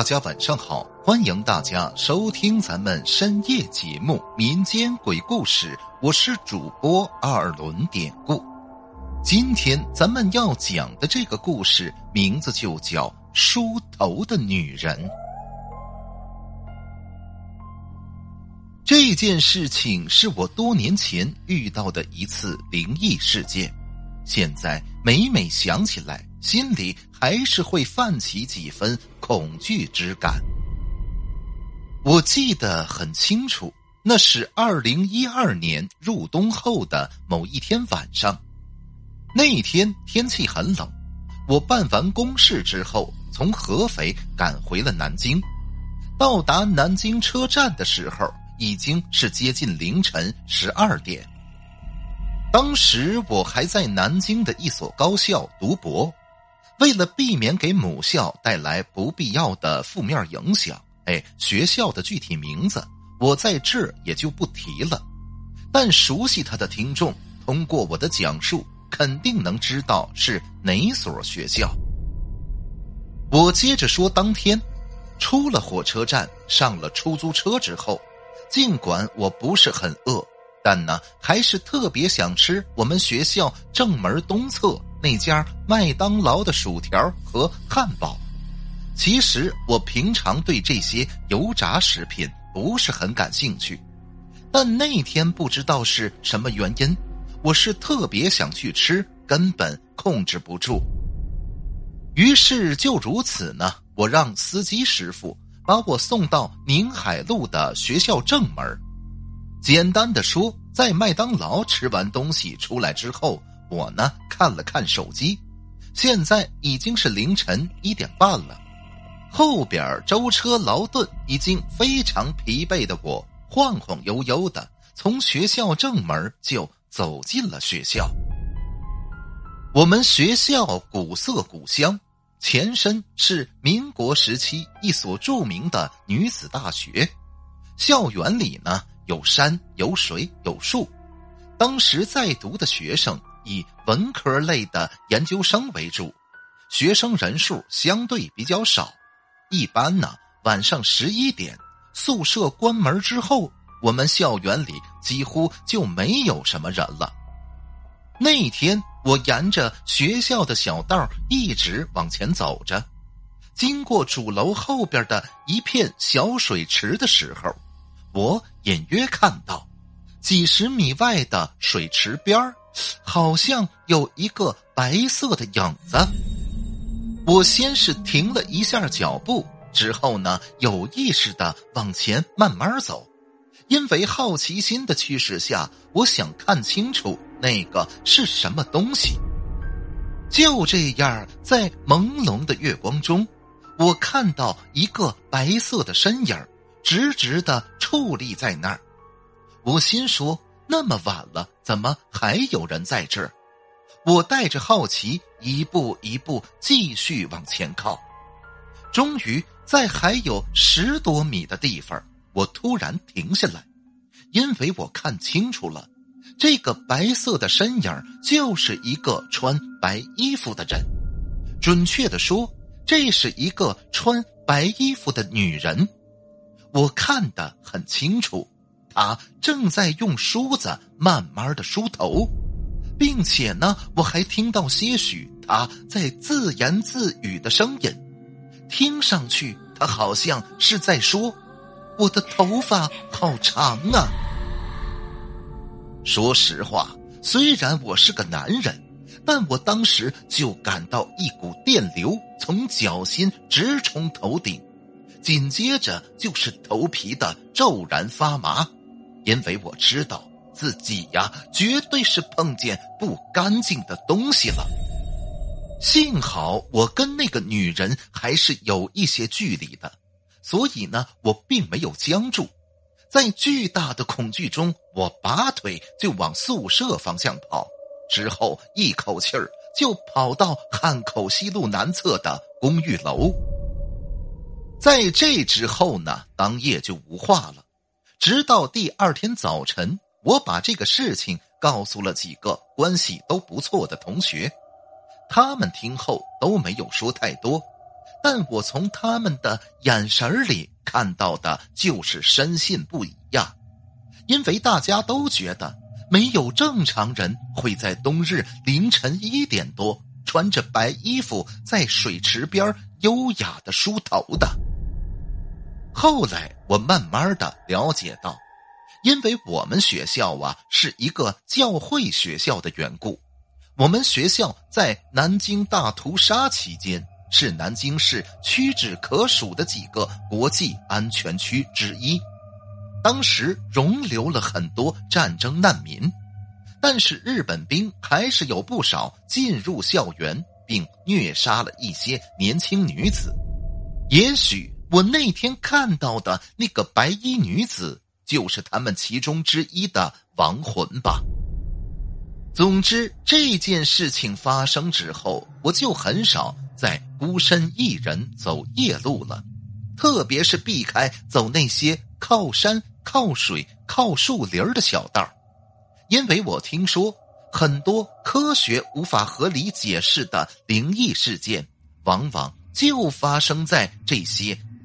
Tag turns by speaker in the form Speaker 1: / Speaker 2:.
Speaker 1: 大家晚上好，欢迎大家收听咱们深夜节目《民间鬼故事》，我是主播二轮典故。今天咱们要讲的这个故事名字就叫《梳头的女人》。这件事情是我多年前遇到的一次灵异事件，现在每每想起来。心里还是会泛起几分恐惧之感。我记得很清楚，那是二零一二年入冬后的某一天晚上。那一天天气很冷，我办完公事之后，从合肥赶回了南京。到达南京车站的时候，已经是接近凌晨十二点。当时我还在南京的一所高校读博。为了避免给母校带来不必要的负面影响，哎，学校的具体名字我在这儿也就不提了。但熟悉他的听众，通过我的讲述，肯定能知道是哪所学校。我接着说，当天出了火车站，上了出租车之后，尽管我不是很饿，但呢，还是特别想吃我们学校正门东侧。那家麦当劳的薯条和汉堡，其实我平常对这些油炸食品不是很感兴趣，但那天不知道是什么原因，我是特别想去吃，根本控制不住。于是就如此呢，我让司机师傅把我送到宁海路的学校正门。简单的说，在麦当劳吃完东西出来之后。我呢看了看手机，现在已经是凌晨一点半了。后边舟车劳顿，已经非常疲惫的我，晃晃悠悠的从学校正门就走进了学校。我们学校古色古香，前身是民国时期一所著名的女子大学。校园里呢有山有水有树，当时在读的学生。以文科类的研究生为主，学生人数相对比较少。一般呢，晚上十一点宿舍关门之后，我们校园里几乎就没有什么人了。那天我沿着学校的小道一直往前走着，经过主楼后边的一片小水池的时候，我隐约看到几十米外的水池边儿。好像有一个白色的影子。我先是停了一下脚步，之后呢，有意识的往前慢慢走，因为好奇心的驱使下，我想看清楚那个是什么东西。就这样，在朦胧的月光中，我看到一个白色的身影，直直的矗立在那儿。我心说。那么晚了，怎么还有人在这儿？我带着好奇，一步一步继续往前靠。终于，在还有十多米的地方，我突然停下来，因为我看清楚了，这个白色的身影就是一个穿白衣服的人。准确的说，这是一个穿白衣服的女人。我看得很清楚。他正在用梳子慢慢的梳头，并且呢，我还听到些许他在自言自语的声音，听上去他好像是在说：“我的头发好长啊。”说实话，虽然我是个男人，但我当时就感到一股电流从脚心直冲头顶，紧接着就是头皮的骤然发麻。因为我知道自己呀，绝对是碰见不干净的东西了。幸好我跟那个女人还是有一些距离的，所以呢，我并没有僵住。在巨大的恐惧中，我拔腿就往宿舍方向跑，之后一口气儿就跑到汉口西路南侧的公寓楼。在这之后呢，当夜就无话了。直到第二天早晨，我把这个事情告诉了几个关系都不错的同学，他们听后都没有说太多，但我从他们的眼神里看到的就是深信不疑呀，因为大家都觉得没有正常人会在冬日凌晨一点多穿着白衣服在水池边优雅的梳头的。后来我慢慢的了解到，因为我们学校啊是一个教会学校的缘故，我们学校在南京大屠杀期间是南京市屈指可数的几个国际安全区之一，当时容留了很多战争难民，但是日本兵还是有不少进入校园并虐杀了一些年轻女子，也许。我那天看到的那个白衣女子，就是他们其中之一的亡魂吧。总之，这件事情发生之后，我就很少再孤身一人走夜路了，特别是避开走那些靠山、靠水、靠树林的小道因为我听说很多科学无法合理解释的灵异事件，往往就发生在这些。